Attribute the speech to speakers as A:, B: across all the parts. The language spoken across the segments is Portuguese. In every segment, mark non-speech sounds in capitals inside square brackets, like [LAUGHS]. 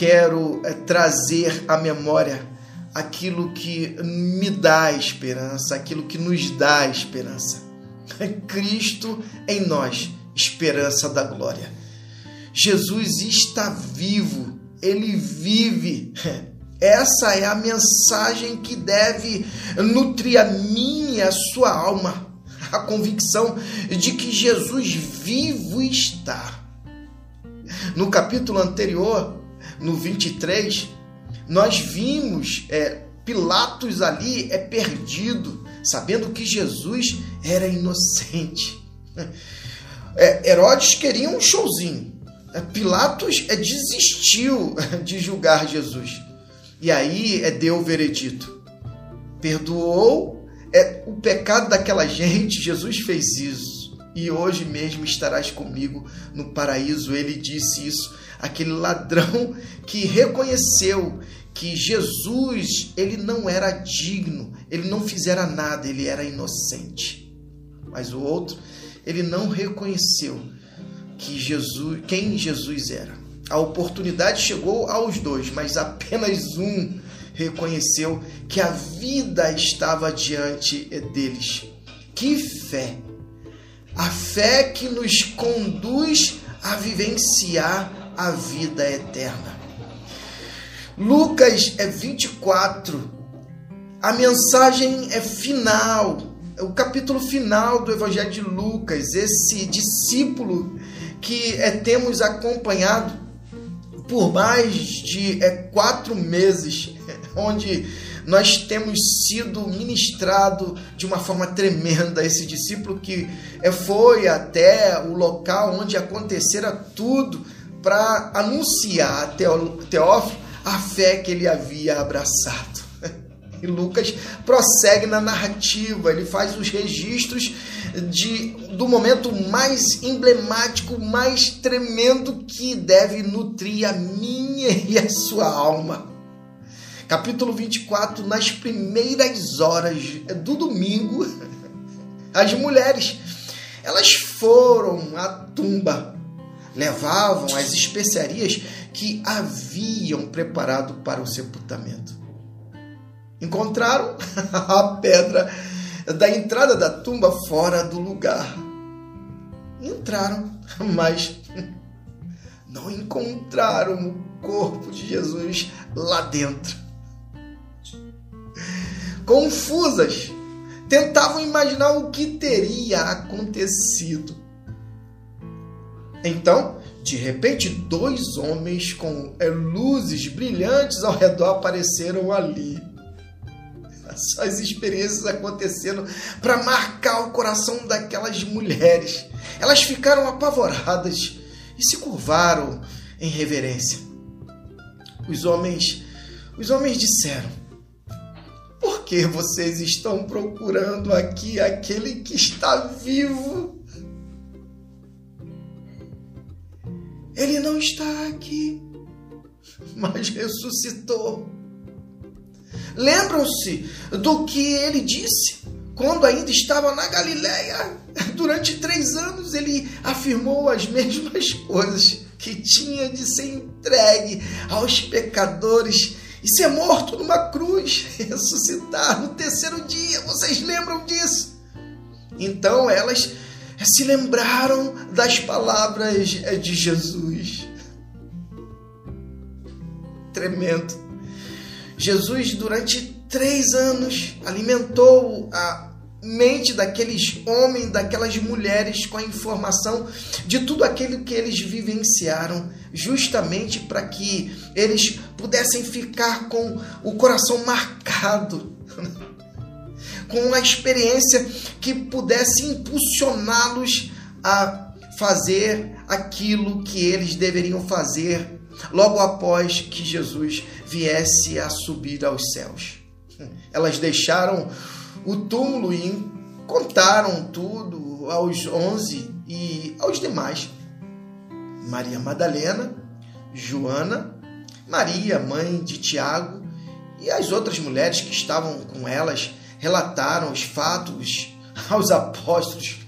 A: quero é, trazer à memória aquilo que me dá esperança, aquilo que nos dá esperança. Cristo em nós, esperança da glória. Jesus está vivo, ele vive. [LAUGHS] Essa é a mensagem que deve nutrir a minha e a sua alma, a convicção de que Jesus vivo está. No capítulo anterior, no 23, nós vimos é, Pilatos ali é perdido, sabendo que Jesus era inocente. É, Herodes queria um showzinho. É, Pilatos é, desistiu [LAUGHS] de julgar Jesus. E aí é, deu o veredito. Perdoou é, o pecado daquela gente, Jesus fez isso. E hoje mesmo estarás comigo no paraíso. Ele disse isso. Aquele ladrão que reconheceu que Jesus ele não era digno, ele não fizera nada, ele era inocente. Mas o outro, ele não reconheceu que Jesus, quem Jesus era. A oportunidade chegou aos dois, mas apenas um reconheceu que a vida estava diante deles. Que fé! A fé que nos conduz a vivenciar a vida eterna. Lucas é 24. A mensagem é final, é o capítulo final do Evangelho de Lucas. Esse discípulo que é, temos acompanhado por mais de é, quatro meses, onde nós temos sido ministrado de uma forma tremenda. Esse discípulo que é, foi até o local onde acontecera tudo para anunciar a Teófilo a fé que ele havia abraçado. [LAUGHS] E Lucas prossegue na narrativa, ele faz os registros de, do momento mais emblemático, mais tremendo que deve nutrir a minha [LAUGHS] e a sua alma. Capítulo 24, nas primeiras horas do domingo, [LAUGHS] as mulheres, elas foram à tumba, levavam as especiarias que haviam preparado para o sepultamento. Encontraram [LAUGHS] a pedra da entrada da tumba fora do lugar. Entraram, [LAUGHS] mas não encontraram o corpo de Jesus lá dentro. Confusas, tentavam imaginar o que teria acontecido. Então, de repente, dois homens com é, luzes brilhantes ao redor apareceram ali. Essas experiências acontecendo para marcar o coração daquelas mulheres. Elas ficaram apavoradas e se curvaram em reverência. Os homens, os homens disseram: Por que vocês estão procurando aqui aquele que está vivo? Ele não está aqui, mas ressuscitou. Lembram-se do que ele disse quando ainda estava na Galileia? Durante três anos ele afirmou as mesmas coisas que tinha de ser entregue aos pecadores e ser morto numa cruz, [LAUGHS] ressuscitar no terceiro dia. Vocês lembram disso? Então elas se lembraram das palavras de Jesus. Tremendo. Jesus, durante três anos, alimentou a mente daqueles homens, daquelas mulheres com a informação de tudo aquilo que eles vivenciaram, justamente para que eles pudessem ficar com o coração marcado com a experiência que pudesse impulsioná-los a fazer aquilo que eles deveriam fazer logo após que Jesus viesse a subir aos céus. Elas deixaram o túmulo e contaram tudo aos onze e aos demais. Maria Madalena, Joana, Maria, mãe de Tiago, e as outras mulheres que estavam com elas relataram os fatos [LAUGHS] aos apóstolos,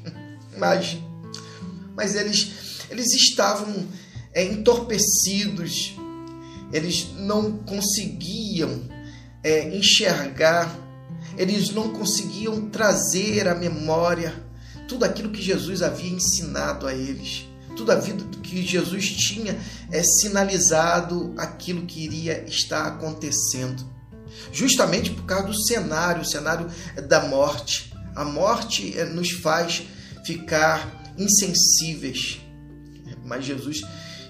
A: mas, mas eles, eles estavam é, entorpecidos, eles não conseguiam é, enxergar, eles não conseguiam trazer à memória tudo aquilo que Jesus havia ensinado a eles, tudo aquilo que Jesus tinha é, sinalizado aquilo que iria estar acontecendo. Justamente por causa do cenário, o cenário da morte. A morte é, nos faz ficar insensíveis, mas Jesus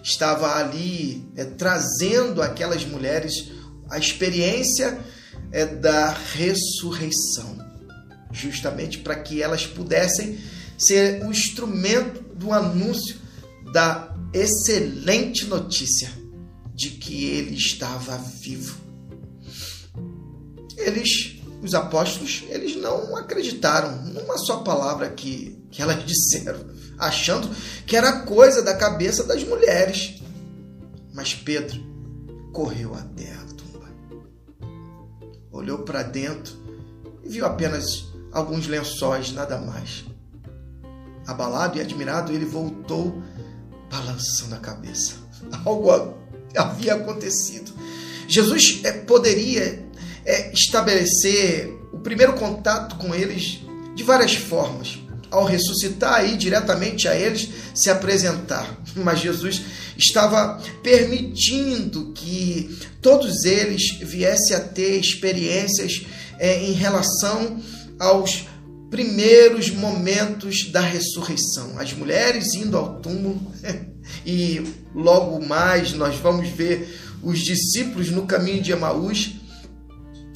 A: estava ali é, trazendo aquelas mulheres a experiência é, da ressurreição, justamente para que elas pudessem ser o instrumento do anúncio da excelente notícia de que ele estava vivo. Eles, os apóstolos, eles não acreditaram numa só palavra que, que elas [LAUGHS] disseram, achando que era coisa da cabeça das mulheres. Mas Pedro correu até a tumba. Olhou para dentro e viu apenas alguns lençóis, nada mais. Abalado e admirado, ele voltou balançando a cabeça. [LAUGHS] Algo havia acontecido. Jesus é, poderia é, estabelecer o primeiro contato com eles de várias formas. Ao ressuscitar aí diretamente a eles se apresentar. [LAUGHS] Mas Jesus estava permitindo que todos eles viessem a ter experiências é, em relação aos primeiros momentos da ressurreição. As mulheres indo ao túmulo [LAUGHS] e logo mais nós vamos ver os discípulos no caminho de Emaús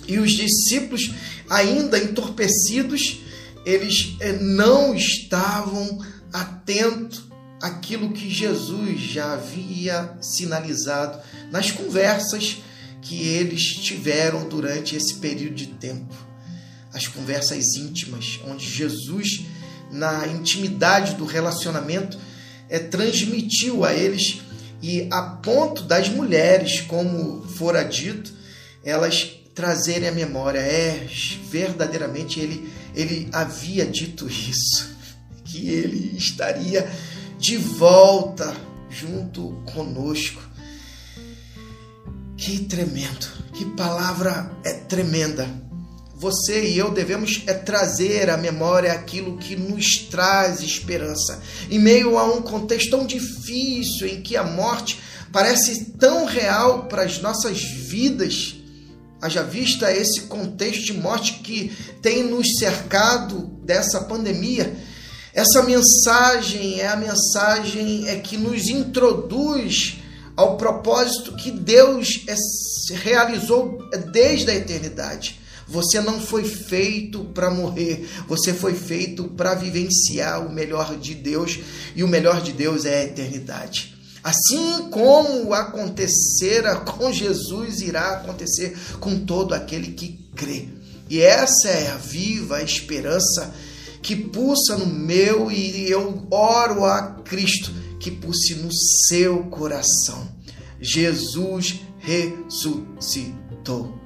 A: e os discípulos ainda entorpecidos, eles eh, não estavam atentos àquilo que Jesus já havia sinalizado nas conversas que eles tiveram durante esse período de tempo as conversas íntimas, onde Jesus, na intimidade do relacionamento, é, transmitiu a eles e a ponto das mulheres, como fora dito, elas trazerem a memória. É, verdadeiramente ele, ele havia dito isso, [LAUGHS] que ele estaria de volta junto conosco. Que tremendo, que palavra é tremenda você e eu devemos é trazer à memória aquilo que nos traz esperança. Em meio a um contexto tão difícil em que a morte parece tão real para as nossas vidas, haja vista esse contexto de morte que tem nos cercado dessa pandemia, essa mensagem é a mensagem é que nos introduz ao propósito que Deus é, realizou desde a eternidade você não foi feito para morrer, você foi feito para vivenciar o melhor de Deus, e o melhor de Deus é a eternidade. Assim como acontecera com Jesus, irá acontecer com todo aquele que crê. E essa é a viva esperança que pulsa no meu e eu oro a Cristo que pulse no seu coração. Jesus ressuscitou